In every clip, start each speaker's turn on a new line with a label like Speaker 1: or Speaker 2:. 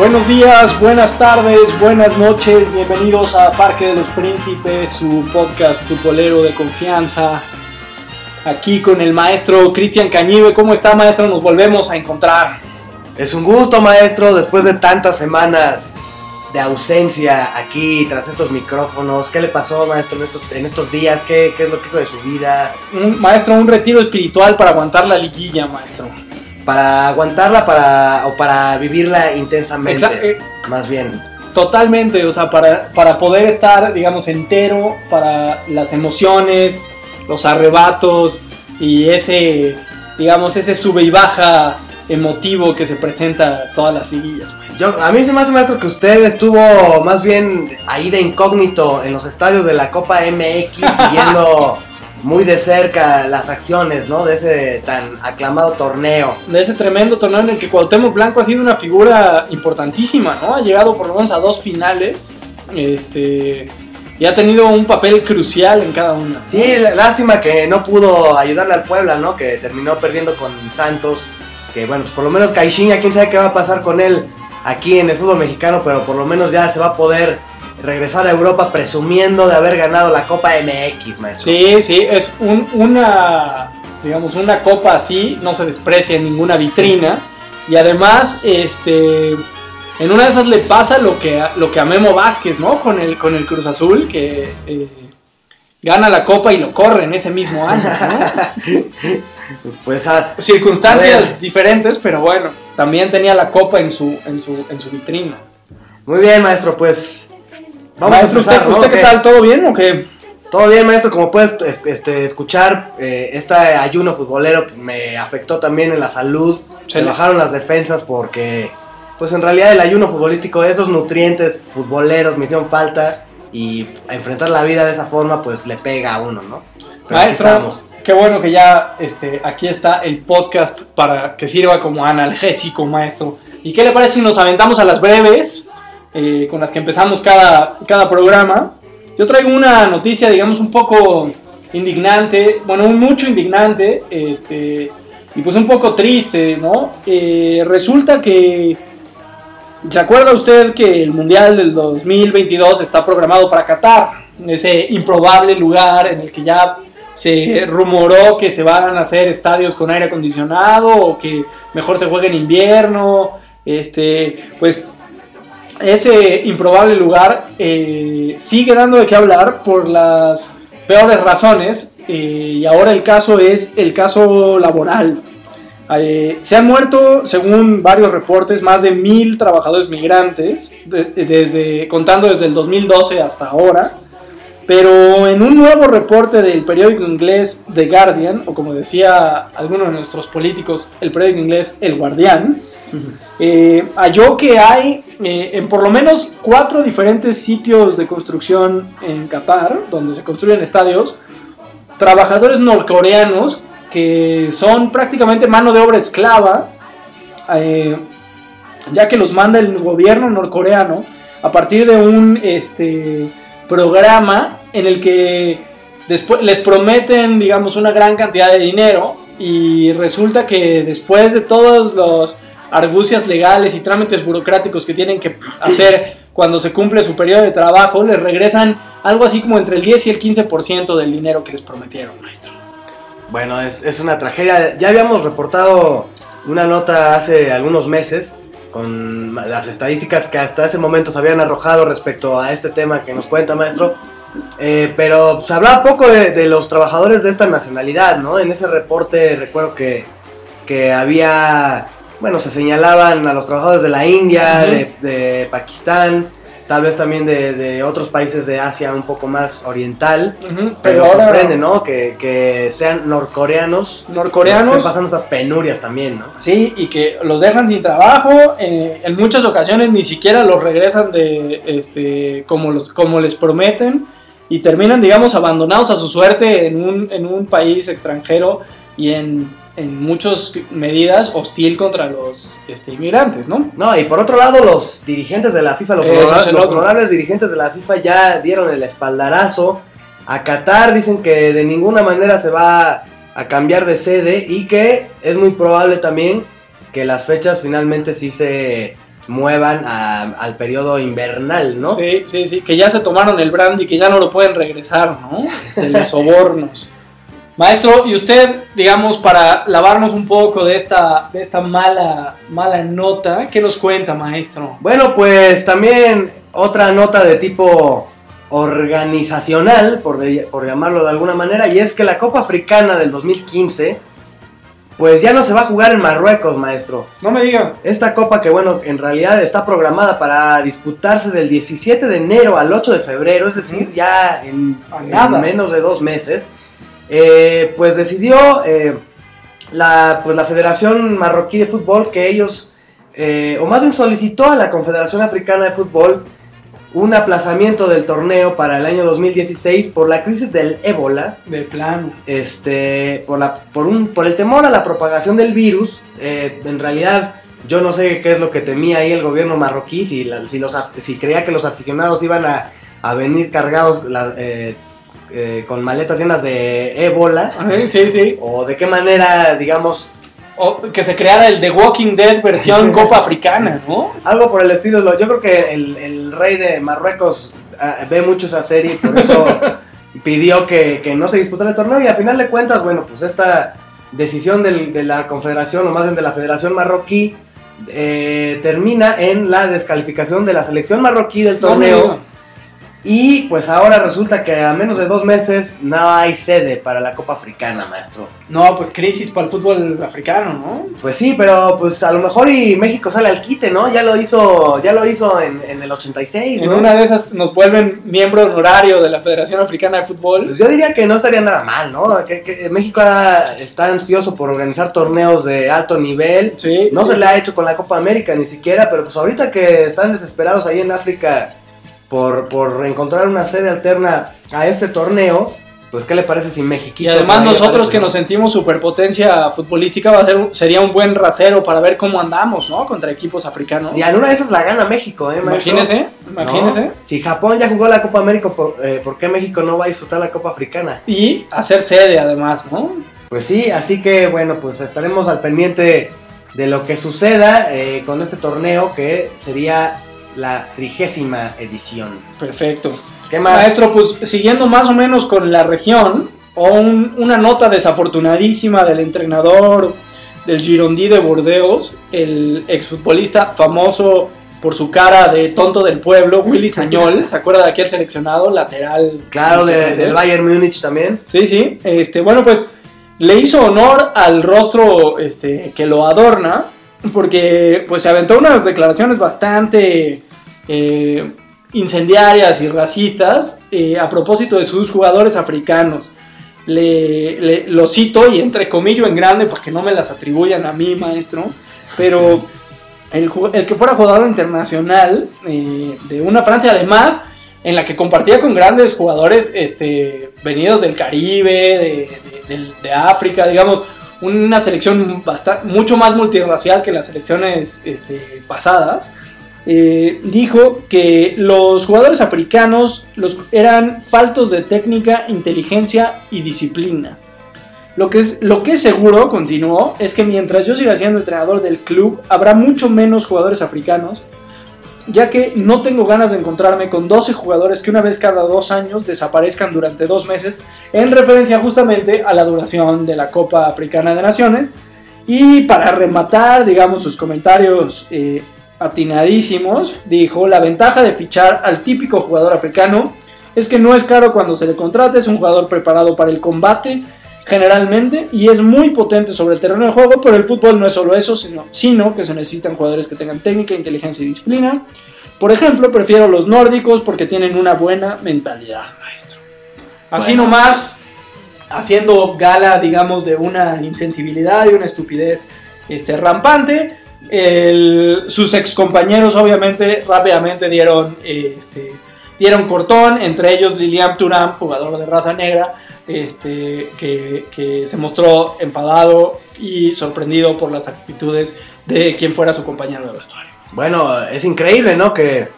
Speaker 1: Buenos días, buenas tardes, buenas noches, bienvenidos a Parque de los Príncipes, su podcast futbolero de confianza. Aquí con el maestro Cristian Cañive. ¿Cómo está, maestro? Nos volvemos a encontrar.
Speaker 2: Es un gusto, maestro, después de tantas semanas de ausencia aquí tras estos micrófonos. ¿Qué le pasó, maestro, en estos, en estos días? ¿Qué, ¿Qué es lo que hizo de su vida?
Speaker 1: Un, maestro, un retiro espiritual para aguantar la liguilla, maestro
Speaker 2: para aguantarla para o para vivirla intensamente
Speaker 1: eh,
Speaker 2: más bien
Speaker 1: totalmente o sea para, para poder estar digamos entero para las emociones los arrebatos y ese digamos ese sube y baja emotivo que se presenta todas las liguillas
Speaker 2: Yo, a mí se me hace maestro que usted estuvo más bien ahí de incógnito en los estadios de la Copa MX siguiendo muy de cerca las acciones, ¿no? De ese tan aclamado torneo.
Speaker 1: De ese tremendo torneo en el que Cuauhtémoc Blanco ha sido una figura importantísima, ¿no? Ha llegado por lo menos a dos finales. Este y ha tenido un papel crucial en cada una.
Speaker 2: Sí, lástima que no pudo ayudarle al Puebla, ¿no? Que terminó perdiendo con Santos. Que bueno, pues por lo menos Caixinha, quién sabe qué va a pasar con él aquí en el fútbol mexicano, pero por lo menos ya se va a poder regresar a Europa presumiendo de haber ganado la Copa MX, maestro.
Speaker 1: Sí, sí, es una, digamos, una copa así, no se desprecia en ninguna vitrina. Y además, este, en una de esas le pasa lo que, lo que a Memo Vázquez, ¿no? Con el, con el Cruz Azul, que eh, gana la copa y lo corre en ese mismo año,
Speaker 2: pues a,
Speaker 1: circunstancias diferentes, pero bueno, también tenía la copa en su, en su, en su vitrina.
Speaker 2: Muy bien, maestro, pues
Speaker 1: Vamos a empezar, ¿usted, qué tal? ¿Todo bien o qué?
Speaker 2: Todo bien, maestro. Como puedes este, escuchar, eh, este ayuno futbolero me afectó también en la salud. Se bajaron las defensas porque, pues en realidad el ayuno futbolístico, esos nutrientes futboleros me hicieron falta. Y enfrentar la vida de esa forma, pues le pega a uno, ¿no?
Speaker 1: maestro, qué bueno que ya este, aquí está el podcast para que sirva como analgésico, maestro. ¿Y qué le parece si nos aventamos a las breves? Eh, con las que empezamos cada, cada programa. Yo traigo una noticia, digamos, un poco indignante, bueno, un mucho indignante, este, y pues un poco triste, ¿no? Eh, resulta que, ¿se acuerda usted que el Mundial del 2022 está programado para Qatar? Ese improbable lugar en el que ya se rumoró que se van a hacer estadios con aire acondicionado o que mejor se juegue en invierno, este, pues ese improbable lugar eh, sigue dando de qué hablar por las peores razones eh, y ahora el caso es el caso laboral. Eh, se han muerto, según varios reportes, más de mil trabajadores migrantes, desde, contando desde el 2012 hasta ahora. Pero en un nuevo reporte del periódico inglés The Guardian, o como decía alguno de nuestros políticos, el periódico inglés El Guardián, eh, halló que hay eh, en por lo menos cuatro diferentes sitios de construcción en Qatar, donde se construyen estadios, trabajadores norcoreanos que son prácticamente mano de obra esclava, eh, ya que los manda el gobierno norcoreano a partir de un este, programa en el que después les prometen, digamos, una gran cantidad de dinero y resulta que después de todos los argucias legales y trámites burocráticos que tienen que hacer cuando se cumple su periodo de trabajo, les regresan algo así como entre el 10 y el 15% del dinero que les prometieron, maestro.
Speaker 2: Bueno, es, es una tragedia. Ya habíamos reportado una nota hace algunos meses con las estadísticas que hasta ese momento se habían arrojado respecto a este tema que nos cuenta, maestro. Eh, pero se hablaba poco de, de, los trabajadores de esta nacionalidad, ¿no? En ese reporte recuerdo que, que había bueno, se señalaban a los trabajadores de la India, de, Pakistán, tal vez también de, otros países de Asia un poco más oriental. Pero, ahora, sorprende, ¿no? Que, sean norcoreanos.
Speaker 1: Norcoreanos.
Speaker 2: Están pasando esas penurias también, ¿no?
Speaker 1: Sí, y que los dejan sin trabajo. Eh, en muchas ocasiones ni siquiera los regresan de, este, como, los, como les prometen. y terminan, digamos, abandonados a su suerte en un, en un país extranjero y en, en muchas medidas hostil contra los este, inmigrantes, ¿no?
Speaker 2: No, y por otro lado, los dirigentes de la FIFA, los,
Speaker 1: Ese
Speaker 2: honora-
Speaker 1: es el
Speaker 2: los honorables dirigentes de la FIFA ya dieron el espaldarazo a Qatar. Dicen que de ninguna manera se va a cambiar de sede y que es muy probable también que las fechas finalmente sí se muevan a- al periodo invernal, ¿no?
Speaker 1: Sí, sí, sí, que ya se tomaron el brandy, que ya no lo pueden regresar, ¿no? De los sobornos. Maestro, y usted, digamos, para lavarnos un poco de esta, de esta mala, mala nota, ¿qué nos cuenta, maestro?
Speaker 2: Bueno, pues también otra nota de tipo organizacional, por, de- por llamarlo de alguna manera, y es que la Copa Africana del 2015, pues ya no se va a jugar en Marruecos, maestro.
Speaker 1: No me digan.
Speaker 2: Esta copa que bueno, en realidad está programada para disputarse del 17 de enero al 8 de febrero, es decir, ya en, en menos de dos meses, eh, pues decidió eh, la, pues la Federación Marroquí de Fútbol que ellos, eh, o más bien solicitó a la Confederación Africana de Fútbol un aplazamiento del torneo para el año 2016 por la crisis del ébola
Speaker 1: De plano.
Speaker 2: este por la por un por el temor a la propagación del virus eh, en realidad yo no sé qué es lo que temía ahí el gobierno marroquí si la- si los af- si creía que los aficionados iban a, a venir cargados la- eh, eh, con maletas llenas de ébola
Speaker 1: Ay, Sí, sí.
Speaker 2: o de qué manera digamos
Speaker 1: O que se creara el The Walking Dead versión Copa Africana, ¿no?
Speaker 2: algo por el estilo lo- yo creo que el, el rey de Marruecos ah, ve mucho esa serie y por eso pidió que, que no se disputara el torneo y a final de cuentas, bueno, pues esta decisión del- de la confederación o más bien de la federación marroquí eh, termina en la descalificación de la selección marroquí del
Speaker 1: No
Speaker 2: torneo. Y pues ahora resulta que a menos de dos meses no hay sede para la Copa Africana, maestro.
Speaker 1: No, pues crisis para el fútbol africano, ¿no?
Speaker 2: Pues sí, pero pues a lo mejor y México sale al quite, ¿no? Ya lo hizo, ya lo hizo en, en el 86,
Speaker 1: En
Speaker 2: ¿no?
Speaker 1: una de esas nos vuelven miembro honorario de la Federación Africana de Fútbol.
Speaker 2: Pues yo diría que no estaría nada mal, ¿no? Que, que México está ansioso por organizar torneos de alto nivel.
Speaker 1: Sí.
Speaker 2: No
Speaker 1: sí.
Speaker 2: se le ha hecho con la Copa América ni siquiera, pero pues ahorita que están desesperados ahí en África por, por encontrar una sede alterna a este torneo, pues ¿qué le parece si México?
Speaker 1: Y además nosotros que nos sentimos superpotencia futbolística va a ser sería un buen rasero para ver cómo andamos, ¿no? Contra equipos africanos.
Speaker 2: Y en una de esas la gana México, ¿eh? maestro?
Speaker 1: Imagínese, imagínese.
Speaker 2: ¿No? Si Japón ya jugó la Copa América, ¿por, eh, ¿por qué México no va a disputar la Copa Africana?
Speaker 1: Y hacer sede además, ¿no?
Speaker 2: Pues sí, así que bueno, pues estaremos al pendiente de lo que suceda eh, con este torneo que sería la trigésima edición.
Speaker 1: Perfecto.
Speaker 2: ¿Qué más?
Speaker 1: Maestro, pues siguiendo más o menos con la región, o un- una nota desafortunadísima del entrenador del Girondí de Bordeaux, el exfutbolista famoso por su cara de tonto del pueblo, Willy Sañol, ¿se acuerda de aquel seleccionado lateral?
Speaker 2: Claro, de- del Bayern Múnich también.
Speaker 1: Sí, sí. Este, bueno, pues le hizo honor al rostro este, que lo adorna, porque pues se aventó unas declaraciones bastante eh, incendiarias y racistas eh, a propósito de sus jugadores africanos. Le, lo cito y entre comillas en grande para que no me las atribuyan a mí, maestro, pero el, que fuera jugador internacional eh, de una Francia además en la que compartía con grandes jugadores este, venidos del Caribe, de, de- de África, digamos, una selección mucho más multirracial que las selecciones este, pasadas, eh, dijo que los jugadores africanos los, eran faltos de técnica, inteligencia y disciplina. Lo que, es, lo que es seguro, continuó, es que mientras yo siga siendo entrenador del club, habrá mucho menos jugadores africanos, ya que no tengo ganas de encontrarme con 12 jugadores que una vez cada dos años desaparezcan durante dos meses, en referencia justamente a la duración de la Copa Africana de Naciones. Y para rematar, digamos, sus comentarios eh, atinadísimos, dijo, la ventaja de fichar al típico jugador africano es que no es caro cuando se le contrata, es un jugador preparado para el combate generalmente y es muy potente sobre el terreno de juego, pero el fútbol no es solo eso, sino, sino que se necesitan jugadores que tengan técnica, inteligencia y disciplina. Por ejemplo, prefiero los nórdicos porque tienen una buena mentalidad, maestro. Así
Speaker 2: Bueno.
Speaker 1: nomás, haciendo gala, digamos, de una insensibilidad y una estupidez este, rampante, el- sus ex compañeros obviamente rápidamente dieron eh, este, dieron cortón, entre ellos Lilian Turam, jugador de raza negra, este, que, que se mostró enfadado y sorprendido por las actitudes de quien fuera su compañero de vestuario.
Speaker 2: Bueno, es increíble, ¿no? Que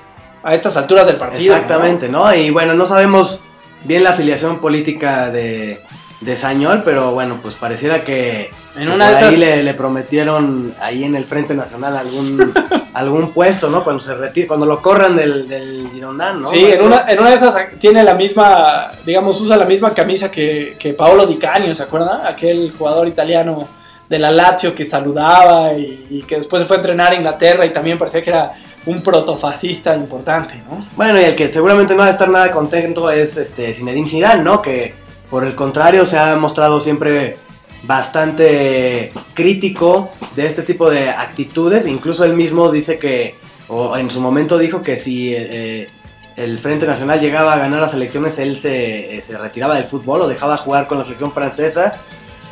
Speaker 1: A estas alturas del partido.
Speaker 2: Exactamente, ¿no? Y bueno, no sabemos bien la afiliación política de, de Sañol, pero bueno, pues pareciera que
Speaker 1: En una de
Speaker 2: por ahí
Speaker 1: esas-
Speaker 2: le, le prometieron ahí en el Frente Nacional algún, algún puesto, ¿no? Cuando se retire, cuando lo corran del, del Girondán, ¿no?
Speaker 1: Sí, en una, en una de esas tiene la misma, digamos, usa la misma camisa que, que Paolo Di Canio, ¿se acuerda? Aquel jugador italiano de la Lazio que saludaba y, y que después se fue a entrenar a Inglaterra y también parecía que era un protofascista importante, ¿no?
Speaker 2: Bueno, y el que seguramente no va a estar nada contento es este Zinedine Zidane, ¿no? Que por el contrario se ha mostrado siempre bastante crítico de este tipo de actitudes. Incluso él mismo dice que, o en su momento dijo que si eh, el Frente Nacional llegaba a ganar las elecciones, él se, eh, se retiraba del fútbol o dejaba jugar con la selección francesa.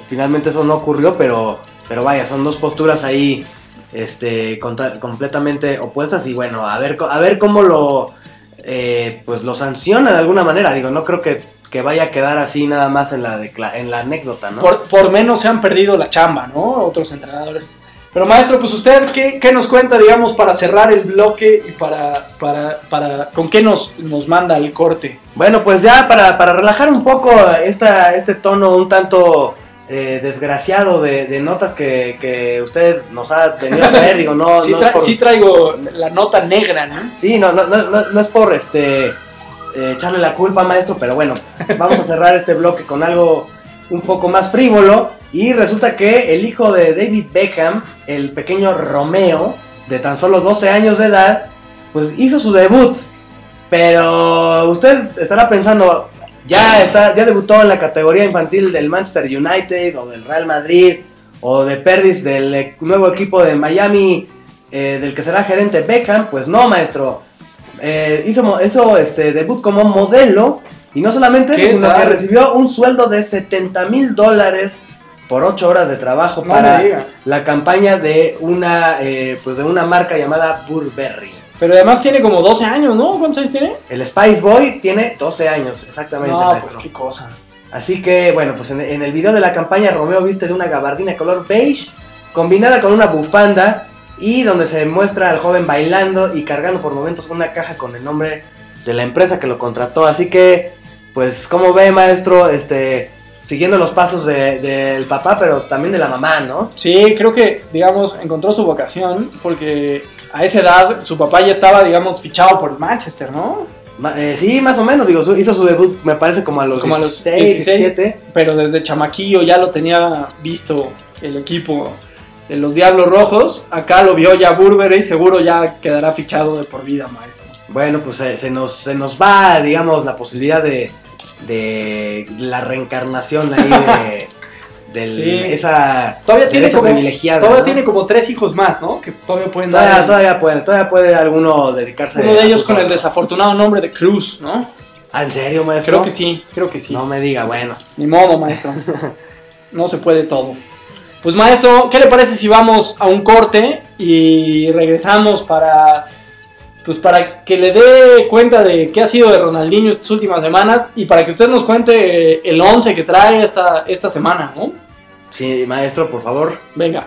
Speaker 2: Finalmente eso no ocurrió, pero, pero vaya, son dos posturas ahí este, contra- completamente opuestas y bueno, a ver, a ver cómo lo, eh, pues lo sanciona de alguna manera. Digo, no creo que, que vaya a quedar así nada más en la, decla- en la anécdota, ¿no?
Speaker 1: Por, por menos se han perdido la chamba, ¿no? Otros entrenadores. Pero maestro, pues usted, ¿qué, qué nos cuenta, digamos, para cerrar el bloque y para, para, para con qué nos, nos manda el corte?
Speaker 2: Bueno, pues ya para, para relajar un poco esta, este tono un tanto eh, desgraciado de, de notas que, que usted nos ha venido a traer, digo, no,
Speaker 1: sí,
Speaker 2: no es
Speaker 1: tra-
Speaker 2: por...
Speaker 1: sí traigo la nota negra, ¿no?
Speaker 2: Sí, no, no, no, no, no es por este eh, echarle la culpa, maestro, pero bueno, vamos a cerrar este bloque con algo un poco más frívolo. Y resulta que el hijo de David Beckham, el pequeño Romeo, de tan solo 12 años de edad, pues hizo su debut. Pero usted estará pensando, ya, está, ya debutó en la categoría infantil del Manchester United o del Real Madrid o de Perdis del eh, nuevo equipo de Miami eh, del que será gerente Beckham. Pues no, maestro. Eh, hizo, hizo este debut como modelo y no solamente eso,
Speaker 1: ¿Qué
Speaker 2: sino
Speaker 1: tal?
Speaker 2: que recibió un sueldo de 70 mil dólares por 8 horas de trabajo
Speaker 1: No
Speaker 2: para la campaña de una, eh, pues de una marca llamada Burberry.
Speaker 1: Pero además tiene como 12 años, ¿no? ¿Cuántos años tiene?
Speaker 2: El Spice Boy tiene 12 años, exactamente.
Speaker 1: No,
Speaker 2: maestro.
Speaker 1: pues qué cosa.
Speaker 2: Así que, bueno, pues en, en el video de la campaña Romeo viste de una gabardina color beige combinada con una bufanda y donde se muestra al joven bailando y cargando por momentos una caja con el nombre de la empresa que lo contrató. Así que, pues, como ve, maestro, este, siguiendo los pasos de- del papá, pero también de la mamá, ¿no?
Speaker 1: Sí, creo que, digamos, encontró su vocación porque a esa edad su papá ya estaba, digamos, fichado por Manchester, ¿no?
Speaker 2: Eh, sí, más o menos, digo, hizo su debut, me parece, como a los,
Speaker 1: Como a los
Speaker 2: 16,
Speaker 1: 16.
Speaker 2: 17.
Speaker 1: Pero desde chamaquillo ya lo tenía visto el equipo de los Diablos Rojos. Acá lo vio ya Burberry y seguro ya quedará fichado de por vida, maestro.
Speaker 2: Bueno, pues eh, se, nos, se nos va, digamos, la posibilidad de, de la reencarnación ahí de, del-
Speaker 1: Sí.
Speaker 2: esa
Speaker 1: Todavía tiene como,
Speaker 2: privilegiada.
Speaker 1: todavía
Speaker 2: ¿no?
Speaker 1: tiene como tres hijos más, ¿no? Que todavía pueden
Speaker 2: todavía,
Speaker 1: dar.
Speaker 2: todavía puede, todavía puede alguno dedicarse
Speaker 1: uno de ellos con el desafortunado nombre de Cruz, ¿no?
Speaker 2: Ah, ¿En serio, maestro?
Speaker 1: Creo que sí, creo que sí.
Speaker 2: No me diga, bueno.
Speaker 1: Ni modo, maestro. No se puede todo. Pues maestro, ¿qué le parece si vamos a un corte y regresamos para pues para que le dé cuenta de qué ha sido de Ronaldinho estas últimas semanas y para que usted nos cuente el 11 que trae esta, esta semana, ¿no?
Speaker 2: Sí, maestro, por favor.
Speaker 1: Venga.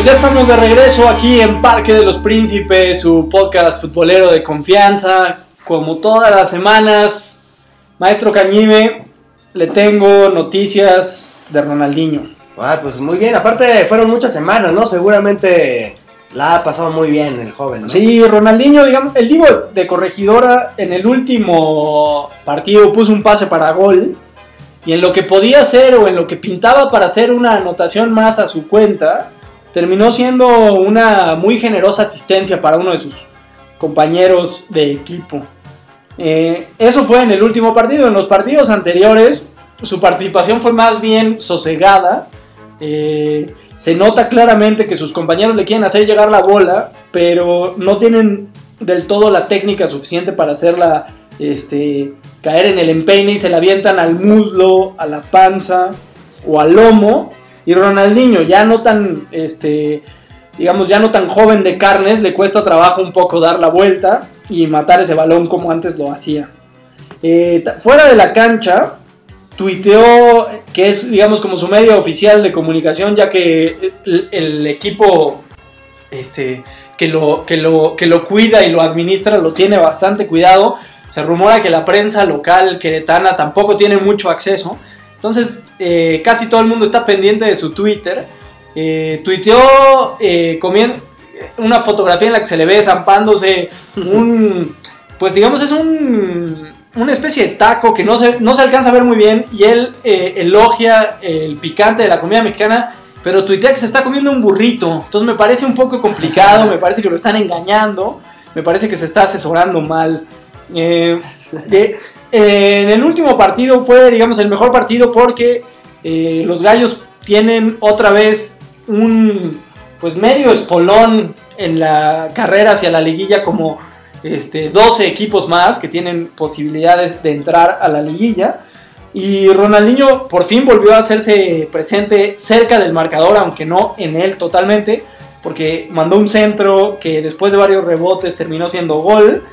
Speaker 1: Pues ya estamos de regreso aquí en Parque de los Príncipes, su podcast futbolero de confianza. Como todas las semanas, Maestro Cañime, le tengo noticias de Ronaldinho.
Speaker 2: Ah, pues muy bien, aparte fueron muchas semanas, ¿no? Seguramente la ha pasado muy bien el joven, ¿no?
Speaker 1: Sí, Ronaldinho, digamos, el Divo de corregidora en el último partido puso un pase para gol. Y en lo que podía hacer o en lo que pintaba para hacer una anotación más a su cuenta, terminó siendo una muy generosa asistencia para uno de sus compañeros de equipo. Eh, eso fue en el último partido. En los partidos anteriores, su participación fue más bien sosegada. Eh, se nota claramente que sus compañeros le quieren hacer llegar la bola, pero no tienen del todo la técnica suficiente para hacerla este, caer en el empeine y se la avientan al muslo, a la panza o al lomo. Y Ronaldinho, ya no tan, este, digamos, ya no tan joven de carnes, le cuesta trabajo un poco dar la vuelta y matar ese balón como antes lo hacía. Eh, fuera de la cancha, tuiteó que es, digamos, como su medio oficial de comunicación, ya que el, equipo este, que, lo, que, lo, que lo cuida y lo administra lo tiene bastante cuidado. Se rumora que la prensa local queretana tampoco tiene mucho acceso. Entonces, eh, casi todo el mundo está pendiente de su Twitter. Eh, tuiteó eh, una fotografía en la que se le ve zampándose un. Pues digamos, es un una especie de taco que no se, no se alcanza a ver muy bien y él eh, elogia el picante de la comida mexicana, pero tuitea que se está comiendo un burrito. Entonces me parece un poco complicado, me parece que lo están engañando, me parece que se está asesorando mal. Eh, eh, en el último partido fue, digamos, el mejor partido porque los gallos tienen otra vez un pues medio espolón en la carrera hacia la liguilla como este, 12 equipos más que tienen posibilidades de entrar a la liguilla. Y Ronaldinho por fin volvió a hacerse presente cerca del marcador, aunque no en él totalmente, porque mandó un centro que después de varios rebotes terminó siendo gol.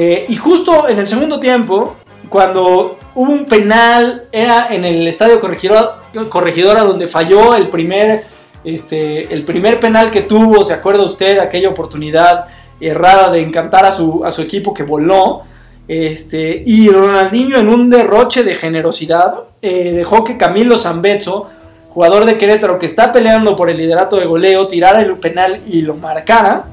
Speaker 1: Eh, y justo en el segundo tiempo, cuando hubo un penal, era en el estadio corregidora, corregidora donde falló el primer, este, el primer penal que tuvo, ¿se acuerda usted? Aquella oportunidad errada de encantar a su, a su equipo que voló. Este, y Ronaldinho en un derroche de generosidad eh, dejó que Camilo Zambezzo, jugador de Querétaro que está peleando por el liderato de goleo, tirara el penal y lo marcara.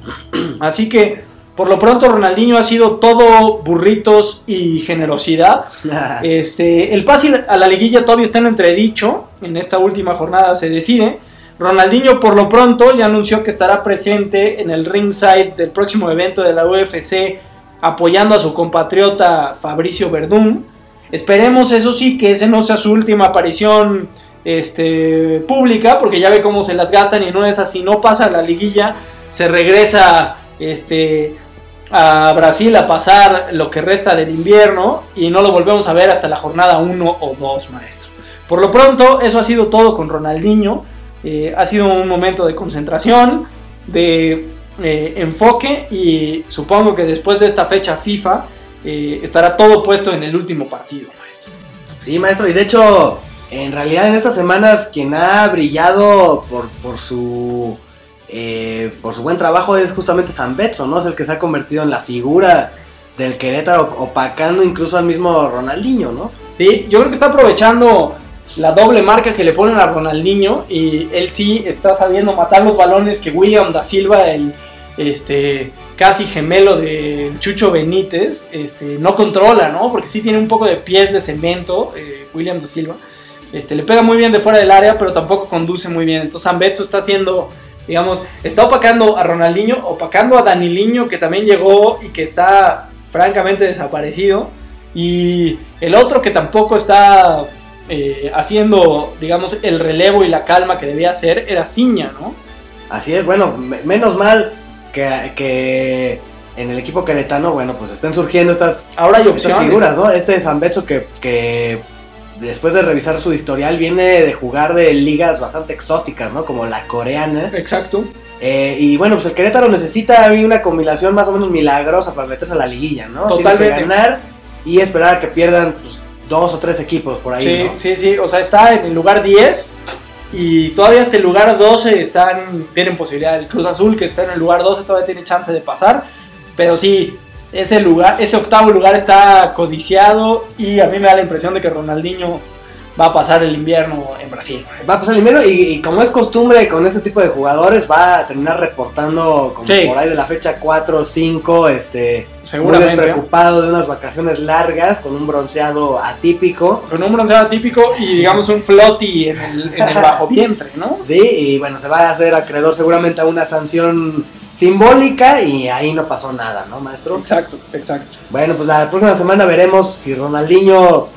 Speaker 1: Así que por lo pronto Ronaldinho ha sido todo burritos y generosidad. Este, el pase a la liguilla todavía está en entredicho. En esta última jornada se decide. Ronaldinho por lo pronto ya anunció que estará presente en el ringside del próximo evento de la UFC apoyando a su compatriota Fabricio Verdún. Esperemos eso sí que ese no sea su última aparición este, pública porque ya ve cómo se las gastan y no es así, no pasa la liguilla, se regresa este, a Brasil a pasar lo que resta del invierno y no lo volvemos a ver hasta la jornada 1 o 2, maestro. Por lo pronto, eso ha sido todo con Ronaldinho. Eh, ha sido un momento de concentración, de eh, enfoque y supongo que después de esta fecha FIFA eh, estará todo puesto en el último partido, maestro.
Speaker 2: Sí, maestro, y de hecho, en realidad en estas semanas quien ha brillado por, su... por su buen trabajo es justamente San Betso, ¿no? Es el que se ha convertido en la figura del Querétaro, opacando incluso al mismo Ronaldinho, ¿no?
Speaker 1: Sí, yo creo que está aprovechando la doble marca que le ponen a Ronaldinho y él sí está sabiendo matar los balones que William da Silva, el este casi gemelo de Chucho Benítez, este, no controla, ¿no? Porque sí tiene un poco de pies de cemento, eh, William da Silva. Este, le pega muy bien de fuera del área, pero tampoco conduce muy bien. Entonces Zambetso está haciendo, digamos, está opacando a Ronaldinho, opacando a Daniliño, que también llegó y que está francamente desaparecido. Y el otro que tampoco está eh, haciendo, digamos, el relevo y la calma que debía hacer era Ciña, ¿no?
Speaker 2: Así es, bueno, menos mal que, que, en el equipo queretano, bueno, pues estén surgiendo estas,
Speaker 1: Ahora hay opciones.
Speaker 2: figuras, ¿no? Este Zambecho que, que después de revisar su historial viene de jugar de ligas bastante exóticas, ¿no? Como la coreana.
Speaker 1: Exacto.
Speaker 2: Eh, y bueno, pues el Querétaro necesita una combinación más o menos milagrosa para meterse a la liguilla, ¿no?
Speaker 1: Totalmente.
Speaker 2: Tiene que ganar y esperar a que pierdan pues, dos o tres equipos por ahí.
Speaker 1: Sí, sí, sí. O sea, está en el lugar 10 Y todavía este lugar 12 están, tienen posibilidad. El Cruz Azul que está en el lugar 12 todavía tiene chance de pasar. Pero sí, ese lugar, ese octavo lugar está codiciado y a mí me da la impresión de que Ronaldinho va a pasar el invierno en Brasil.
Speaker 2: Va a pasar el invierno y, y como es costumbre con este tipo de jugadores, va a terminar reportando como
Speaker 1: Sí.
Speaker 2: por ahí de la fecha 4 o 5, este, muy
Speaker 1: Seguramente.
Speaker 2: despreocupado de unas vacaciones largas, con un bronceado atípico.
Speaker 1: Con un bronceado típico y digamos un flotti en el, en el bajo vientre, ¿no?
Speaker 2: Sí, y bueno, se va a hacer acreedor seguramente a una sanción simbólica y ahí no pasó nada, ¿no, maestro?
Speaker 1: Exacto, exacto.
Speaker 2: Bueno, pues la próxima semana veremos si Ronaldinho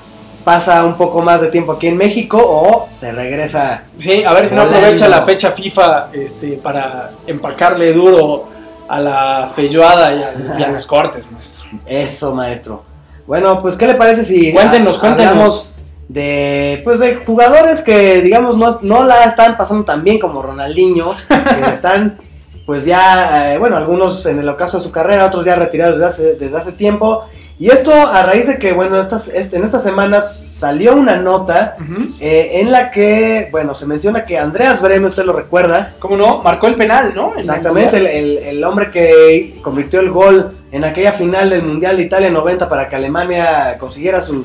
Speaker 2: pasa un poco más de tiempo aquí en México o se regresa.
Speaker 1: Sí, a ver si no aprovecha la fecha FIFA este, para empacarle duro a la feijoada y a, y a los cortes, maestro.
Speaker 2: Eso, maestro. Bueno, pues ¿qué le parece si
Speaker 1: Cuéntenos,
Speaker 2: de pues de jugadores que digamos no, no la están pasando tan bien como Ronaldinho, que están pues ya, eh, bueno, algunos en el ocaso de su carrera, otros ya retirados desde hace, desde hace tiempo. Y esto a raíz de que, bueno, estas, este- en estas semanas salió una nota eh, en la que, bueno, se menciona que Andreas Breme, usted lo recuerda,
Speaker 1: ¿Cómo no? Marcó el penal, ¿no? En
Speaker 2: exactamente, el, el- el hombre que convirtió el gol en aquella final del Mundial de Italia 90 para que Alemania consiguiera su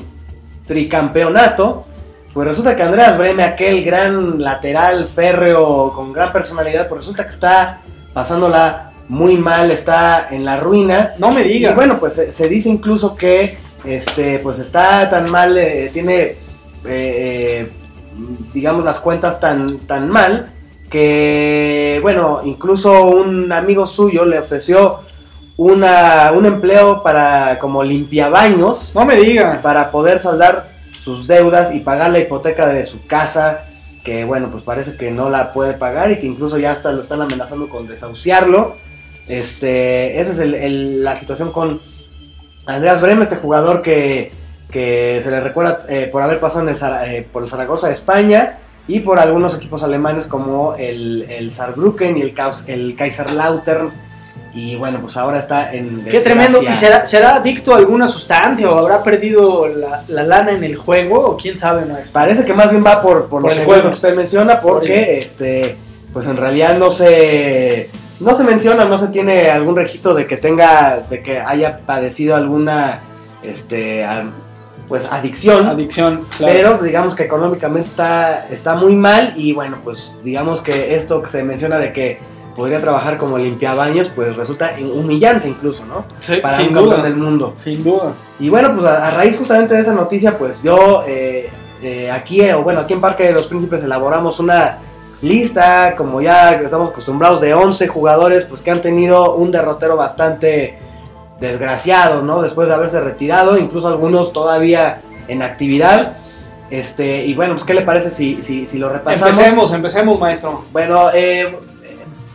Speaker 2: tricampeonato. Pues resulta que Andreas Breme, aquel gran lateral férreo con gran personalidad, pues resulta que está pasándola muy mal, está en la ruina.
Speaker 1: No me diga.
Speaker 2: Y bueno, pues se, se dice incluso que este, pues está tan mal, eh, tiene, eh, eh, digamos, las cuentas tan, tan mal, que, bueno, incluso un amigo suyo le ofreció una, un empleo para como limpiabaños,
Speaker 1: no me diga.
Speaker 2: para poder saldar sus deudas y pagar la hipoteca de su casa, que bueno, pues parece que no la puede pagar y que incluso ya hasta lo están amenazando con desahuciarlo. Este, esa es la situación con Andreas Breme, este jugador que, que se le recuerda eh, por haber pasado eh, por el Zaragoza de España y por algunos equipos alemanes como el, el Saarbrücken y el, el Kaiserslautern. Y bueno, pues ahora está en...
Speaker 1: Qué tremendo. ¿Y será, será adicto a alguna sustancia o habrá perdido la, la lana en el juego? ¿O quién sabe, maestro?
Speaker 2: Parece que más bien va por, por,
Speaker 1: Por el juego.
Speaker 2: que usted menciona, porque este, pues en realidad no se, no se menciona, no se tiene algún registro de que tenga, de que haya padecido alguna, este, pues adicción.
Speaker 1: Adicción, claro.
Speaker 2: Pero digamos que económicamente está, está muy mal y bueno, pues digamos que esto que se menciona de que podría trabajar como limpiabaños, pues resulta humillante incluso, ¿no?
Speaker 1: Sí,
Speaker 2: Para
Speaker 1: sin
Speaker 2: un
Speaker 1: duda.
Speaker 2: del mundo.
Speaker 1: Sin duda.
Speaker 2: Y bueno, pues a, a raíz justamente de esa noticia, pues yo eh, eh, aquí, eh, o bueno, aquí en Parque de los Príncipes elaboramos una lista, como ya estamos acostumbrados, de 11 jugadores, pues que han tenido un derrotero bastante desgraciado, ¿no? Después de haberse retirado, incluso algunos todavía en actividad. Este, y bueno, pues ¿qué le parece si, si, si lo repasamos?
Speaker 1: Empecemos, empecemos, maestro.
Speaker 2: Bueno, eh,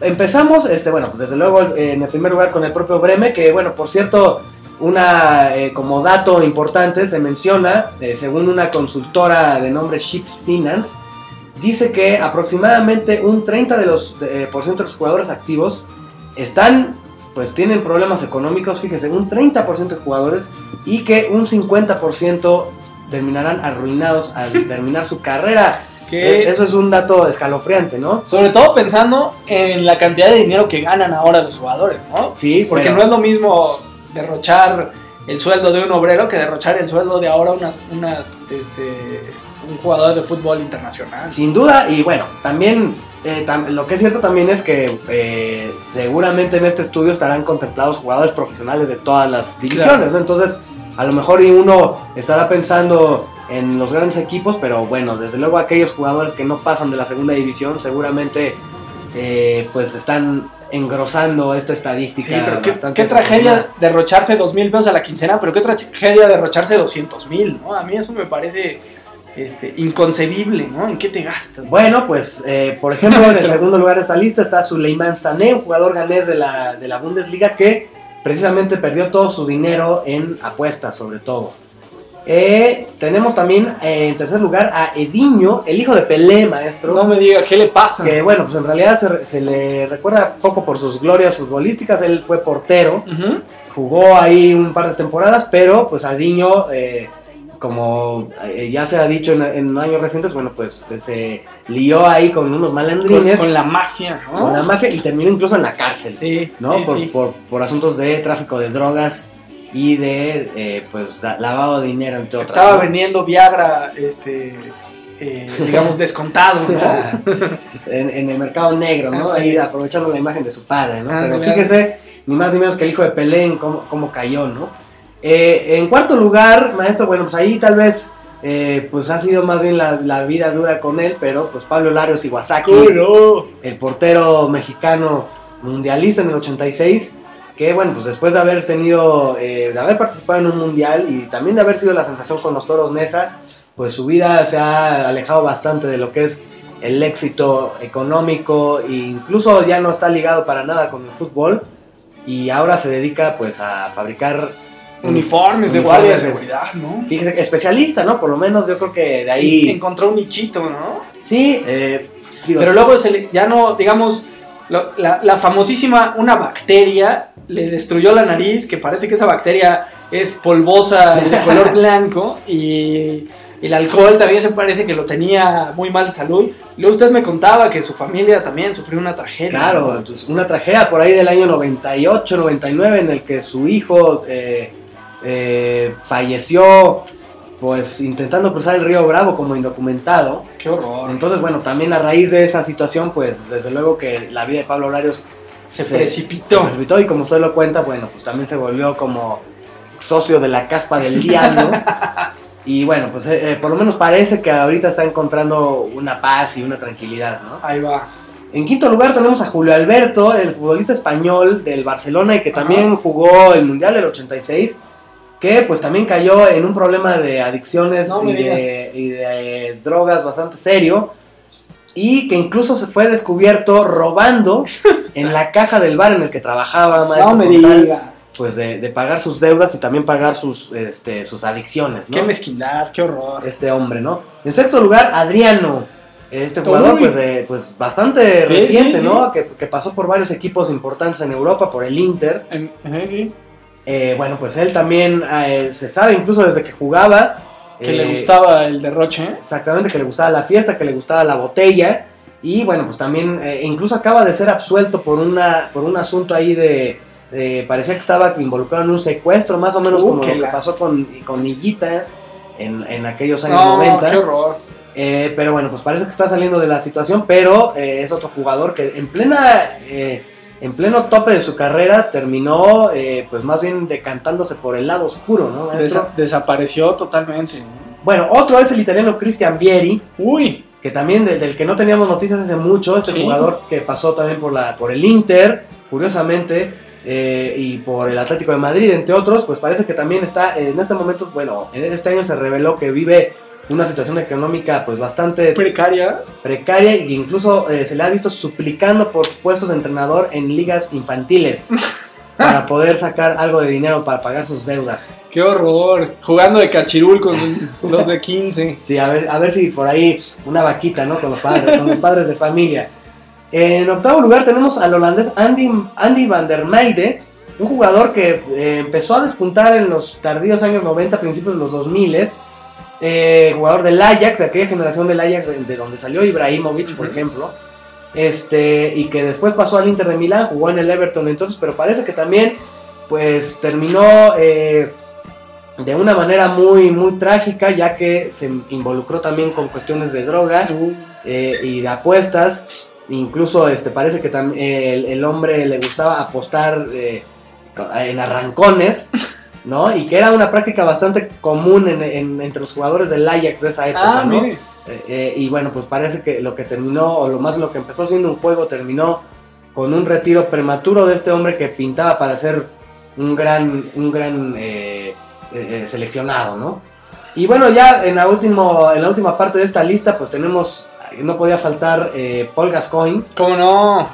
Speaker 2: empezamos, este, bueno, pues desde luego en el primer lugar con el propio Breme, que bueno, por cierto, una eh, como dato importante se menciona, eh, según una consultora de nombre Ships Finance, dice que aproximadamente un 30 de los eh, por ciento de los jugadores activos están pues tienen problemas económicos, fíjese, un 30% de jugadores y que un 50% terminarán arruinados al terminar su carrera.
Speaker 1: Que,
Speaker 2: Eh, Eso es un dato escalofriante, ¿no?
Speaker 1: Sobre todo pensando en la cantidad de dinero que ganan ahora los jugadores, ¿no?
Speaker 2: Sí,
Speaker 1: Porque
Speaker 2: pero-
Speaker 1: no es lo mismo derrochar el sueldo de un obrero que derrochar el sueldo de ahora unas, unas, este, un jugador de fútbol internacional.
Speaker 2: Sin duda, y bueno, también eh, tam- lo que es cierto también es que eh, seguramente en este estudio estarán contemplados jugadores profesionales de todas las divisiones,
Speaker 1: Claro.
Speaker 2: ¿no? Entonces, a lo mejor y uno estará pensando en los grandes equipos, pero bueno, desde luego aquellos jugadores que no pasan de la segunda división seguramente eh, pues están engrosando esta
Speaker 1: Sí,
Speaker 2: estadística.
Speaker 1: pero qué, tragedia derrocharse dos mil pesos a la quincena, pero qué tragedia derrocharse 200 mil, ¿no? A mí eso me parece este, inconcebible, ¿no? ¿En qué te gastas?
Speaker 2: Bueno, pues eh, por ejemplo en el segundo lugar de esta lista está Suleiman Sané, un jugador ganés de la, de la Bundesliga que precisamente perdió todo su dinero en apuestas sobre todo. Eh, tenemos también eh, en tercer lugar a Ediño, el hijo de Pelé, maestro.
Speaker 1: No me diga, ¿qué le pasa?
Speaker 2: Que bueno, pues en realidad se, se le recuerda poco por sus glorias futbolísticas. Él fue portero, jugó ahí un par de temporadas, pero pues Adiño, eh, como eh, ya se ha dicho en, en años recientes, bueno, pues se lió ahí con unos
Speaker 1: Con,
Speaker 2: malandrines, con,
Speaker 1: con la mafia, ¿no?
Speaker 2: la mafia y terminó incluso en la cárcel,
Speaker 1: Sí,
Speaker 2: ¿no?
Speaker 1: sí,
Speaker 2: por,
Speaker 1: sí.
Speaker 2: Por, por asuntos de tráfico de drogas y de, eh, pues, la- lavado de dinero, entre otras.
Speaker 1: Estaba vendiendo Viagra, este, eh, digamos, descontado, ¿no?
Speaker 2: en, en el mercado negro, ¿no?
Speaker 1: Ah,
Speaker 2: Ahí aprovechando la imagen de su padre, ¿no?
Speaker 1: Ah,
Speaker 2: Pero fíjese, ni más ni menos que el hijo de Pelé en cómo, cómo cayó, ¿no? Eh, en cuarto lugar, maestro, bueno, pues ahí tal vez, eh, pues ha sido más bien la, la vida dura con él, pero pues Pablo Larios Iwasaki, el portero mexicano mundialista en el 86, que bueno, pues después de haber tenido, eh, de haber participado en un mundial y también de haber sido la sensación con los Toros Nesa, pues su vida se ha alejado bastante de lo que es el éxito económico e incluso ya no está ligado para nada con el fútbol y ahora se dedica pues a fabricar
Speaker 1: Uniformes de guardia de seguridad, ¿no?
Speaker 2: Fíjese, especialista, ¿no? Por lo menos yo creo que de ahí...
Speaker 1: Encontró un nichito, ¿no?
Speaker 2: Sí, eh, digo,
Speaker 1: Pero luego se le- ya no, digamos, lo- la, la famosísima, una bacteria le destruyó la nariz, que parece que esa bacteria es polvosa de color blanco, y el alcohol también se parece que lo tenía muy mal de salud. Luego usted me contaba que su familia también sufrió una tragedia.
Speaker 2: Claro, pues, una tragedia por ahí del año 98, 99 en el que su hijo eh, eh, falleció pues intentando cruzar el río Bravo como indocumentado.
Speaker 1: Qué horror.
Speaker 2: Entonces, bueno, también a raíz de esa situación, pues desde luego que la vida de Pablo Larios
Speaker 1: se,
Speaker 2: se-
Speaker 1: precipitó.
Speaker 2: se precipitó y como usted lo cuenta, bueno, pues también se volvió como socio de la caspa del diablo. y bueno, pues eh, eh, por lo menos parece que ahorita está encontrando una paz y una tranquilidad, ¿no?
Speaker 1: Ahí va.
Speaker 2: En quinto lugar tenemos a Julio Alberto, el futbolista español del Barcelona y que
Speaker 1: Ajá.
Speaker 2: también jugó el Mundial del 86, que pues también cayó en un problema de adicciones
Speaker 1: No
Speaker 2: y, de, y de, eh, drogas bastante serio y que incluso se fue descubierto robando en la caja del bar en el que trabajaba, maestro,
Speaker 1: No me
Speaker 2: tal,
Speaker 1: diga.
Speaker 2: pues de, de pagar sus deudas y también pagar sus, este, sus adicciones, ¿no?
Speaker 1: Qué mezquindad, qué horror.
Speaker 2: este hombre, ¿no? En sexto lugar, Adriano. Este jugador,
Speaker 1: Uy.
Speaker 2: pues, eh, pues bastante
Speaker 1: Sí,
Speaker 2: reciente,
Speaker 1: sí,
Speaker 2: ¿no? Que, que pasó por varios equipos importantes en Europa, por el Inter.
Speaker 1: En- eh, sí.
Speaker 2: Eh, bueno, pues él también eh, se sabe, incluso desde que jugaba.
Speaker 1: Que
Speaker 2: eh,
Speaker 1: le gustaba el derroche. ¿eh?
Speaker 2: Exactamente, que le gustaba la fiesta, que le gustaba la botella. Y bueno, pues también, eh, incluso acaba de ser absuelto por, una, por un asunto ahí de, de- Parecía que estaba involucrado en un secuestro, más o menos
Speaker 1: Uh,
Speaker 2: como lo que pasó con, con en, en aquellos años
Speaker 1: No,
Speaker 2: 90.
Speaker 1: qué horror.
Speaker 2: Eh, pero bueno, pues parece que está saliendo de la situación, pero eh, es otro jugador que en plena eh, en pleno tope de su carrera terminó eh, pues más bien decantándose por el lado oscuro, ¿no?
Speaker 1: Desa- desapareció totalmente.
Speaker 2: Bueno, otro es el italiano Cristian Vieri,
Speaker 1: Uy,
Speaker 2: que también de- del que no teníamos noticias hace mucho, este
Speaker 1: Sí.
Speaker 2: jugador que pasó también por la por el Inter, curiosamente, eh, y por el Atlético de Madrid, entre otros, pues parece que también está en este momento, bueno, en este año se reveló que vive una situación económica pues bastante
Speaker 1: precaria.
Speaker 2: precaria e incluso eh, se le ha visto suplicando por puestos de entrenador en ligas infantiles para poder sacar algo de dinero para pagar sus deudas.
Speaker 1: Qué horror. Jugando de cachirul con los de 15.
Speaker 2: Sí, a ver, a ver si por ahí una vaquita, ¿no? Con los padres, con los padres de familia. En octavo lugar tenemos al holandés Andy, Andy van der Meijde, un jugador que eh, empezó a despuntar en los tardíos años 90, principios de los 2000 eh, jugador del Ajax, de aquella generación del Ajax de, de donde salió Ibrahimovic, por ejemplo. Este, y que después pasó al Inter de Milán, jugó en el Everton entonces, pero parece que también pues terminó eh, de una manera muy muy trágica, ya que se involucró también con cuestiones de droga
Speaker 1: Uh,
Speaker 2: eh, y de apuestas. Incluso este, parece que el, el hombre le gustaba apostar en arrancones, ¿no? Y que era una práctica bastante común en- en- entre los jugadores del Ajax de esa época,
Speaker 1: Ah,
Speaker 2: ¿no? Eh, eh, y bueno, pues parece que lo que terminó, o lo más lo que empezó siendo un juego, terminó con un retiro prematuro de este hombre que pintaba para ser un gran, un gran eh, seleccionado, ¿no? Y bueno, ya en la, último, en la última parte de esta lista, pues tenemos, no podía faltar Paul Gascoigne.
Speaker 1: ¿Cómo no?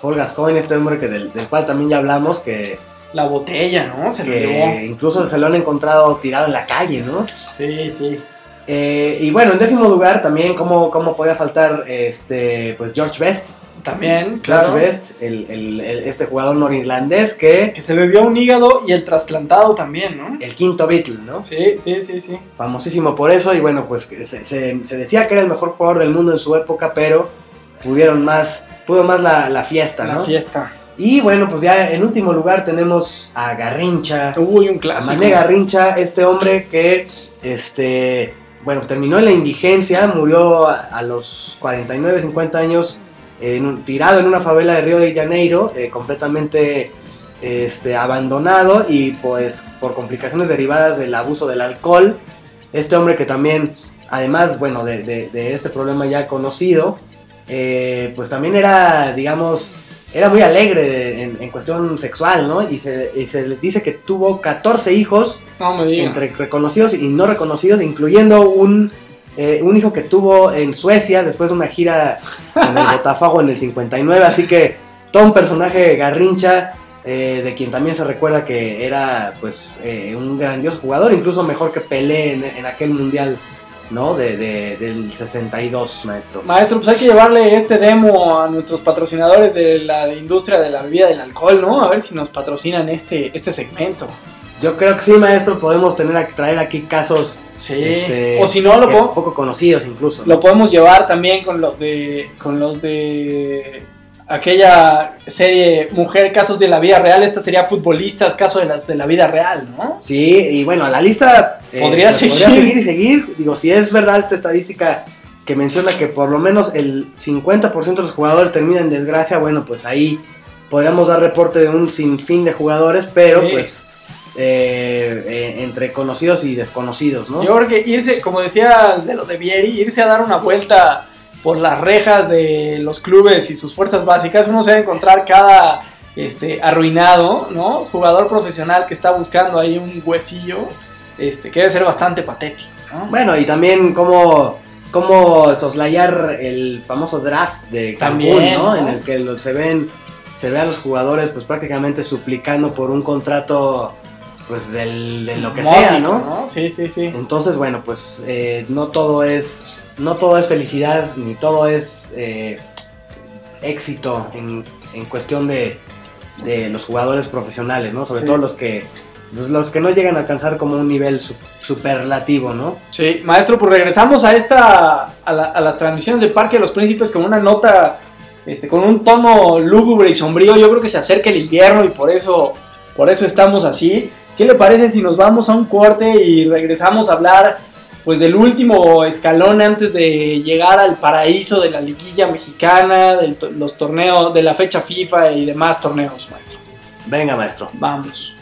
Speaker 2: Paul Gascoigne, este hombre que del, del cual también ya hablamos, que,
Speaker 1: La botella, ¿no? Se lo llevó.
Speaker 2: incluso se lo han encontrado tirado en la calle, ¿no?
Speaker 1: Sí, sí.
Speaker 2: Eh, y bueno, en décimo lugar también, ¿cómo, cómo podía faltar este, pues George Best?
Speaker 1: También, claro.
Speaker 2: George Best, el, el- el- este jugador norirlandés que...
Speaker 1: Que se bebió un hígado y el trasplantado también, ¿no?
Speaker 2: El quinto Beatle, ¿no?
Speaker 1: Sí, sí, sí, sí.
Speaker 2: famosísimo por eso y bueno, pues se, se- se decía que era el mejor jugador del mundo en su época, pero pudieron más, pudo más la, la fiesta,
Speaker 1: La
Speaker 2: ¿no?
Speaker 1: fiesta.
Speaker 2: Y bueno, pues ya en último lugar tenemos a Garrincha,
Speaker 1: Uy, un
Speaker 2: a
Speaker 1: clásico.
Speaker 2: Mané Garrincha, este hombre que, este, bueno, terminó en la indigencia, murió a, los 49, 50 años, en tirado en una favela de Río de Janeiro, eh, completamente este, abandonado y pues por complicaciones derivadas del abuso del alcohol, este hombre que también, además, bueno, de, de- de este problema ya conocido, eh, pues también era, digamos, era muy alegre en, en cuestión sexual, ¿no? Y se, y se le dice que tuvo 14 hijos
Speaker 1: No
Speaker 2: entre reconocidos y no reconocidos, incluyendo un, eh, un hijo que tuvo en Suecia después de una gira con el Botafogo en el 59. Así que todo un personaje garrincha, eh, de quien también se recuerda que era pues eh, un grandioso jugador, incluso mejor que Pelé en, en aquel mundial. ¿No? De, de- del 62, maestro.
Speaker 1: Maestro, pues hay que llevarle este demo a nuestros patrocinadores de la industria de la bebida del alcohol, ¿no? A ver si nos patrocinan este, este segmento.
Speaker 2: Yo creo que sí, maestro, podemos tener traer aquí casos
Speaker 1: Sí.
Speaker 2: este,
Speaker 1: o si no, lo,
Speaker 2: poco conocidos incluso.
Speaker 1: lo podemos llevar también con los de. con los de aquella serie Mujer Casos de la Vida Real. Esta sería Futbolistas, Casos de, las de la Vida Real, ¿no?
Speaker 2: Sí, y bueno, la lista eh,
Speaker 1: Podría seguir.
Speaker 2: seguir y seguir. Digo, si es verdad esta estadística que menciona que por lo menos el 50% de los jugadores terminan en desgracia, bueno, pues ahí podríamos dar reporte de un sinfín de jugadores, pero
Speaker 1: Sí.
Speaker 2: pues eh, eh, entre conocidos y desconocidos, ¿no?
Speaker 1: Yo creo que irse, como decía de lo de Vieri, irse a dar una vuelta por las rejas de los clubes y sus fuerzas básicas, uno se va a encontrar cada este, arruinado, ¿no? Jugador profesional que está buscando ahí un huesillo, este, que debe ser bastante patético, ¿no?
Speaker 2: Bueno, y también cómo, cómo soslayar el famoso draft de Cancún,
Speaker 1: También,
Speaker 2: ¿no?
Speaker 1: ¿no?
Speaker 2: En el que se ven se ve a los jugadores pues prácticamente suplicando por un contrato pues del, de lo que sea, ¿no?
Speaker 1: Sí, sí, sí.
Speaker 2: Entonces, bueno, pues eh, no todo es no todo es felicidad ni todo es eh, éxito en, en cuestión de, de los jugadores profesionales, ¿no? Sobre
Speaker 1: Sí.
Speaker 2: todo los que los, los que no llegan a alcanzar como un nivel su- superlativo, ¿no?
Speaker 1: Sí, maestro, pues regresamos a esta, a, la- a las transmisiones de Parque de los Príncipes con una nota, este, con un tono lúgubre y sombrío. Yo creo que se acerca el invierno y por eso, por eso estamos así. ¿Qué le parece si nos vamos a un corte y regresamos a hablar, pues, del último escalón antes de llegar al paraíso de la liguilla mexicana, de los torneos, de la fecha FIFA y demás torneos, maestro?
Speaker 2: Venga, maestro.
Speaker 1: Vamos.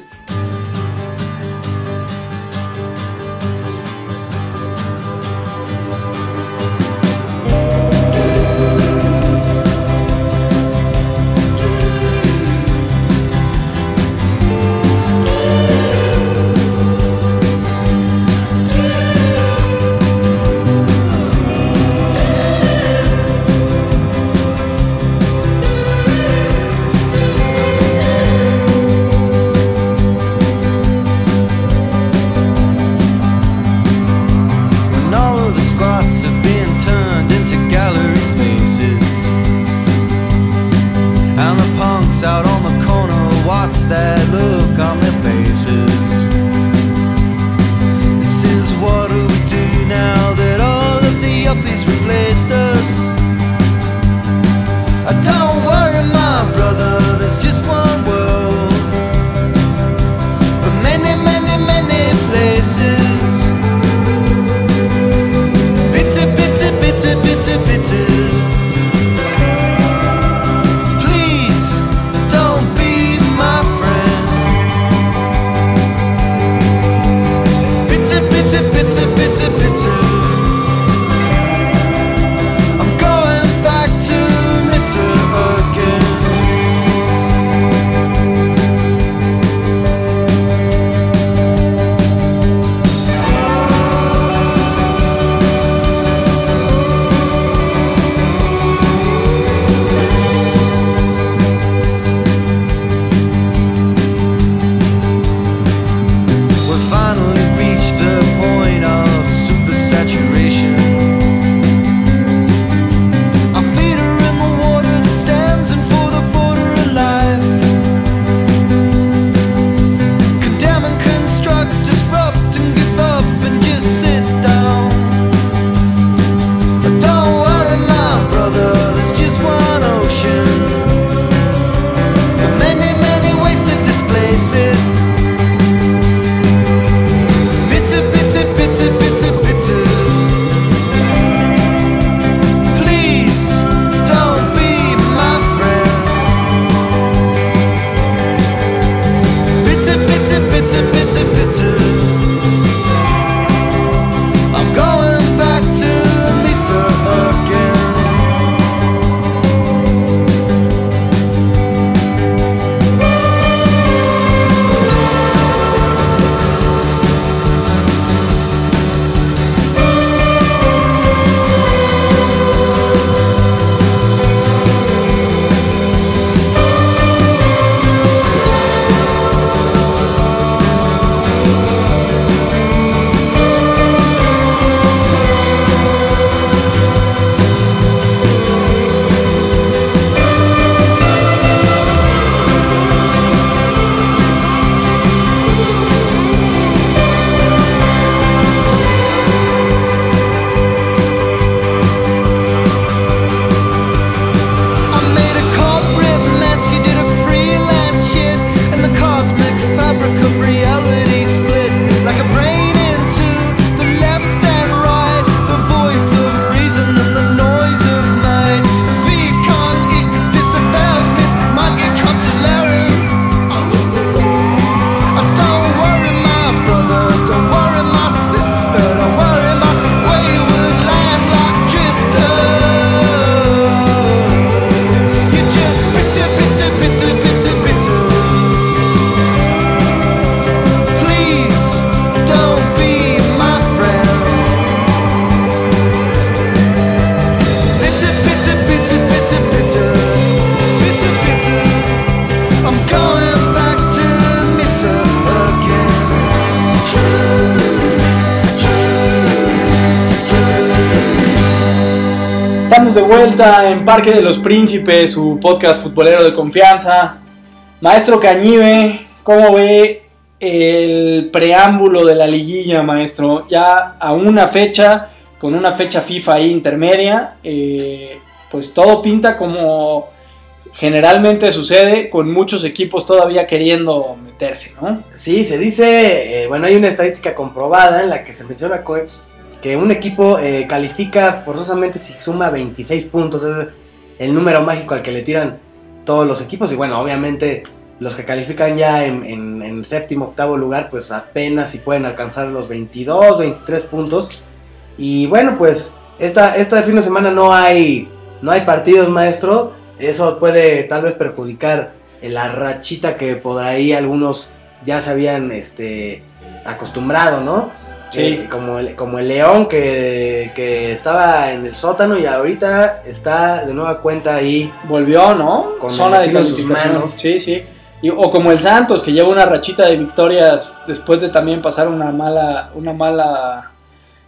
Speaker 1: De vuelta en Parque de los Príncipes, su podcast futbolero de confianza. Maestro Cañive, ¿cómo ve el preámbulo de la liguilla, maestro? Ya a una fecha, con una fecha FIFA intermedia, eh, pues todo pinta como generalmente sucede, con muchos equipos todavía queriendo meterse, ¿no?
Speaker 2: Sí, se dice, eh, bueno, hay una estadística comprobada en la que se menciona que, que un equipo eh, califica forzosamente si suma 26 puntos, es el número mágico al que le tiran todos los equipos y bueno, obviamente los que califican ya en, séptimo, octavo lugar, pues apenas si pueden alcanzar los 22, 23 puntos. Y bueno, pues esta, este fin de semana no hay, no hay partidos, maestro. Eso puede tal vez perjudicar la rachita que por ahí algunos ya se habían este, acostumbrado, ¿no?
Speaker 1: Sí.
Speaker 2: Eh, como, el, como el León que, que estaba en el sótano y ahorita está de nueva cuenta ahí.
Speaker 1: Volvió, ¿no?
Speaker 2: Con
Speaker 1: Zona de
Speaker 2: sus manos.
Speaker 1: Sí, sí. Y- o como el Santos, que lleva una rachita de victorias después de también pasar una mala, una mala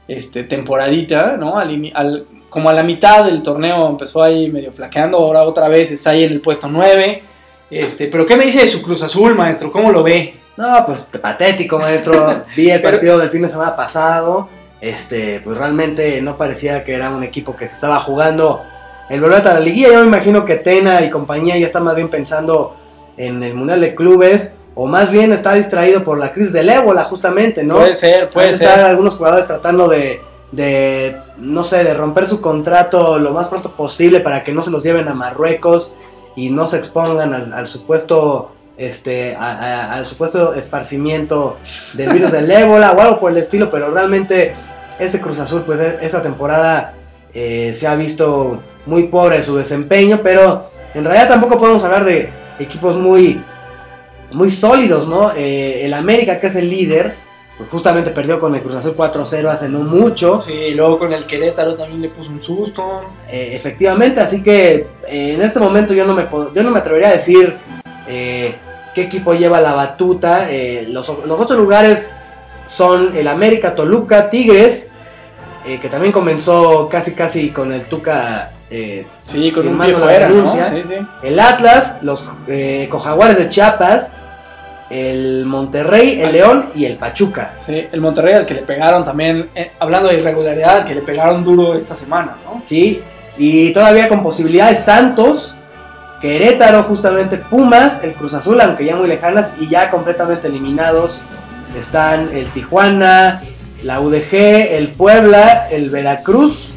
Speaker 1: este, temporadita, ¿no? Al ini- al- como a la mitad del torneo empezó ahí medio flaqueando, ahora otra vez está ahí en el puesto 9. Este, pero ¿qué me dice de su Cruz Azul, maestro? ¿Cómo lo ve?
Speaker 2: No, pues patético, maestro. Vi el
Speaker 1: Pero-
Speaker 2: partido del fin de semana pasado. Este, pues realmente no parecía que era un equipo que se estaba jugando el volver a la liguilla. Yo me imagino que Tena y compañía ya están más bien pensando en el Mundial de Clubes. O más bien está distraído por la crisis del ébola, justamente, ¿no?
Speaker 1: Puede ser, puede
Speaker 2: Pueden
Speaker 1: ser.
Speaker 2: estar algunos jugadores tratando de, de, no sé, de romper su contrato lo más pronto posible para que no se los lleven a Marruecos y no se expongan al, al supuesto este a- a- al supuesto esparcimiento del virus del ébola o algo por el estilo, pero realmente este Cruz Azul, pues e- esta temporada eh, se ha visto muy pobre su desempeño, pero en realidad tampoco podemos hablar de equipos muy muy sólidos, ¿no? Eh, el América, que es el líder, pues justamente perdió con el Cruz Azul 4-0 hace no mucho.
Speaker 1: Sí, y luego con el Querétaro también le puso un susto.
Speaker 2: Eh, efectivamente, así que eh, en este momento yo no me, yo no me atrevería a decir eh, qué equipo lleva la batuta. Eh, los, los otros lugares son el América, Toluca, Tigres, que también comenzó casi casi con el Tuca. eh,
Speaker 1: Sí, con un pie fuera, ¿no? Sí, sí.
Speaker 2: el Atlas, los eh, Cojaguares de Chiapas, el Monterrey, el León y el Pachuca.
Speaker 1: Sí, el Monterrey al que le pegaron también, eh, hablando de irregularidad, al que le pegaron duro esta semana, ¿no?
Speaker 2: Sí, y todavía con posibilidades Santos, Querétaro, justamente Pumas, el Cruz Azul, aunque ya muy lejanas y ya completamente eliminados. Están el Tijuana, la UDG, el Puebla, el Veracruz,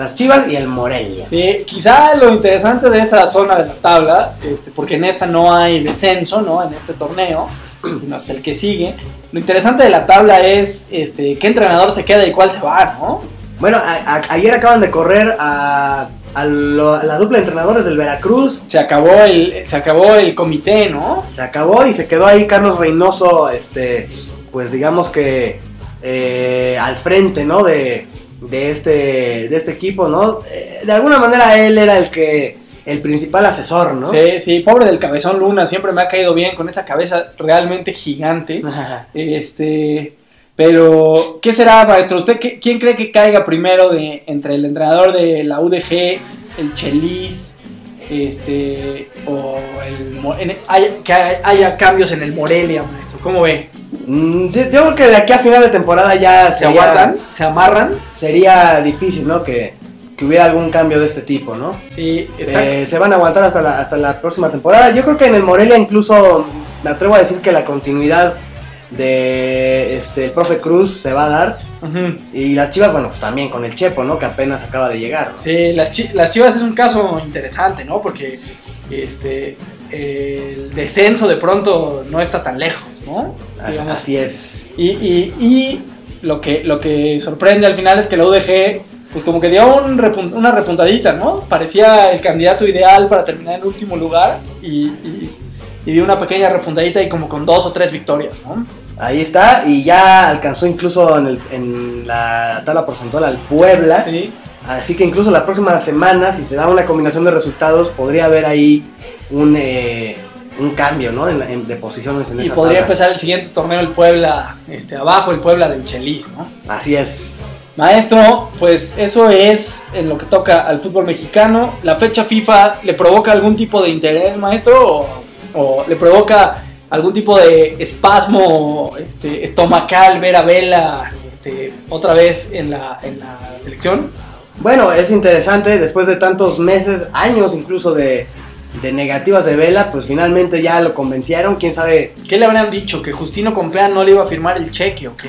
Speaker 2: las Chivas y el Morelia.
Speaker 1: Sí, quizá lo interesante de esa zona de la tabla, este, porque en esta no hay descenso, ¿no? En este torneo, sino hasta el que sigue. Lo interesante de la tabla es este, qué entrenador se queda y cuál se va, ¿no?
Speaker 2: Bueno, a- a- ayer acaban de correr a, a lo- a la dupla de entrenadores del Veracruz.
Speaker 1: Se acabó el, se acabó el comité, ¿no?
Speaker 2: Se acabó y se quedó ahí Carlos Reynoso, este, pues digamos que eh, al frente, ¿no? De, de este, de este equipo, ¿no? Eh, de alguna manera él era el que, el principal asesor, ¿no?
Speaker 1: Sí, sí, pobre del cabezón Luna, siempre me ha caído bien con esa cabeza realmente gigante. Este, pero, ¿qué será, maestro? ¿Usted qué- quién cree que caiga primero de entre el entrenador de la UDG, el Chelis, este, o el en- haya- que haya cambios en el Morelia, maestro? ¿Cómo ve?
Speaker 2: Mm, yo, yo creo que de aquí a final de temporada ya
Speaker 1: ¿Se
Speaker 2: sería,
Speaker 1: aguantan? ¿Se amarran?
Speaker 2: sería difícil, ¿no? Que, que hubiera algún cambio de este tipo, ¿no?
Speaker 1: Sí, está.
Speaker 2: Eh, se van a aguantar hasta la, hasta la próxima temporada. Yo creo que en el Morelia incluso me atrevo a decir que la continuidad de este el profe Cruz se va a dar. Y las Chivas, bueno, pues también con el Chepo, ¿no? Que apenas acaba de llegar. ¿no?
Speaker 1: Sí, las, chi- las Chivas es un caso interesante, ¿no? Porque este, el descenso de pronto no está tan lejos, ¿no? Digamos,
Speaker 2: Así es.
Speaker 1: Y, y- y lo, que, lo que sorprende al final es que la UDG, pues como que dio un repun- una repuntadita, ¿no? Parecía el candidato ideal para terminar en último lugar y, y- y dio una pequeña repuntadita y como con dos o tres victorias, ¿no?
Speaker 2: Ahí está. Y ya alcanzó incluso en, el- en la tabla porcentual al Puebla.
Speaker 1: Sí,
Speaker 2: Así que incluso la próxima semana, si se da una combinación de resultados, podría haber ahí un, eh, un cambio, ¿no? En en- de posiciones en
Speaker 1: y
Speaker 2: esa
Speaker 1: podría
Speaker 2: tabla.
Speaker 1: empezar el siguiente torneo el Puebla este, abajo, el Puebla del Chelis, ¿no?
Speaker 2: Así es.
Speaker 1: Maestro, pues eso es en lo que toca al fútbol mexicano. ¿La fecha FIFA le provoca algún tipo de interés, maestro? ¿O, o le provoca algún tipo de espasmo este, estomacal ver a Vela este, otra vez en la, en la selección?
Speaker 2: Bueno, es interesante, después de tantos meses, años incluso de, de negativas de Vela, pues finalmente ya lo convencieron, quién sabe.
Speaker 1: ¿Qué le habrían dicho? ¿Que Justino Compea no le iba a firmar el cheque o qué?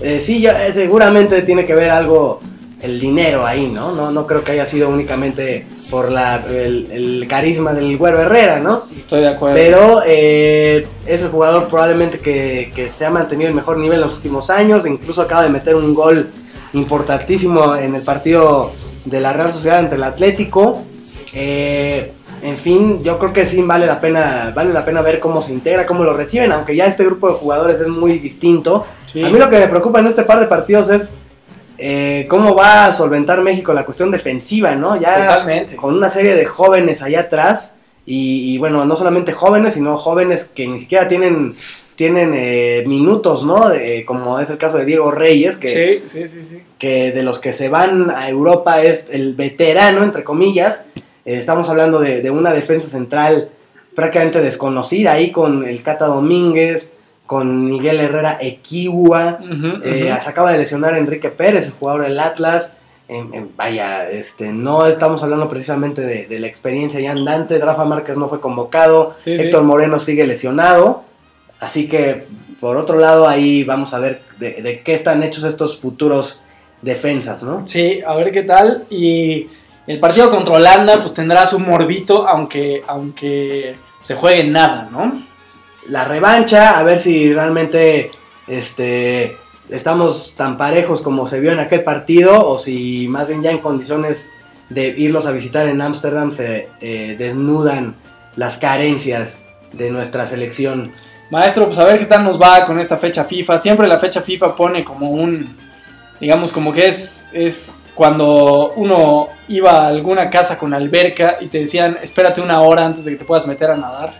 Speaker 2: Eh, sí, ya, eh, seguramente tiene que ver algo el dinero ahí, ¿no? No, no creo que haya sido únicamente por la, el, el carisma del Güero Herrera, ¿no?
Speaker 1: Estoy de acuerdo.
Speaker 2: Pero eh, es el jugador probablemente que, que se ha mantenido el mejor nivel en los últimos años. Incluso acaba de meter un gol importantísimo en el partido de la Real Sociedad ante el Atlético. Eh, en fin, yo creo que sí vale la pena, vale la pena ver cómo se integra, cómo lo reciben, aunque ya este grupo de jugadores es muy distinto.
Speaker 1: Sí.
Speaker 2: A mí lo que me preocupa en este par de partidos es eh, cómo va a solventar México la cuestión defensiva, ¿no? Ya
Speaker 1: Totalmente.
Speaker 2: con una serie de jóvenes allá atrás y, y, bueno, no solamente jóvenes, sino jóvenes que ni siquiera tienen tienen eh, minutos, ¿no? De- como es el caso de Diego Reyes, que,
Speaker 1: sí, sí.
Speaker 2: que de los que se van a Europa es el veterano, entre comillas. Eh, estamos hablando de, de una defensa central prácticamente desconocida ahí con el Cata Domínguez, con Miguel Herrera Equigua.
Speaker 1: Ujú,
Speaker 2: Eh. Se acaba de lesionar Enrique Pérez, el jugador del Atlas. Vaya, este, no estamos hablando precisamente de, de la experiencia ya andante. Rafa Márquez no fue convocado.
Speaker 1: Sí, sí.
Speaker 2: Héctor Moreno sigue lesionado. Así que, por otro lado, ahí vamos a ver de, de qué están hechos estos futuros defensas, ¿no?
Speaker 1: Sí, a ver qué tal. Y el partido contra Holanda, pues tendrá su morbito, aunque, aunque se juegue nada, ¿no?
Speaker 2: La revancha, a ver si realmente este, estamos tan parejos como se vio en aquel partido, o si más bien ya en condiciones de irlos a visitar en Ámsterdam se eh, desnudan las carencias de nuestra selección.
Speaker 1: Maestro, pues a ver qué tal nos va con esta fecha FIFA. Siempre la fecha FIFA pone como un, digamos, como que es, es cuando uno iba a alguna casa con alberca y te decían, espérate una hora antes de que te puedas meter a nadar.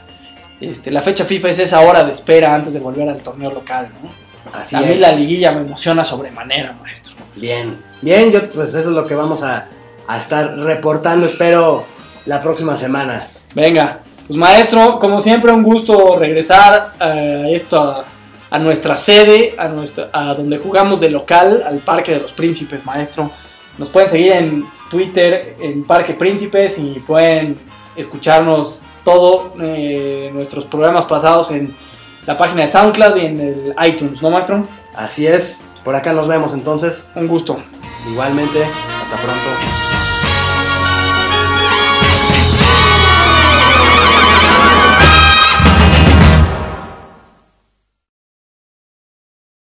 Speaker 1: Este, la fecha FIFA es esa hora de espera antes de volver al torneo local, ¿no?
Speaker 2: Así
Speaker 1: a mí
Speaker 2: es.
Speaker 1: la liguilla me emociona sobremanera, maestro.
Speaker 2: Bien, bien, yo pues eso es lo que vamos a, a estar reportando, espero, la próxima semana.
Speaker 1: Venga, pues maestro, como siempre un gusto regresar a esto, a, a nuestra sede, a, nuestra, a donde jugamos de local, al Parque de los Príncipes, maestro. Nos pueden seguir en Twitter, en Parque Príncipes, y pueden escucharnos todos nuestros programas pasados en la página de SoundCloud y en el iTunes, ¿no, maestro?
Speaker 2: Así es, por acá nos vemos entonces,
Speaker 1: Un gusto.
Speaker 2: igualmente, hasta pronto.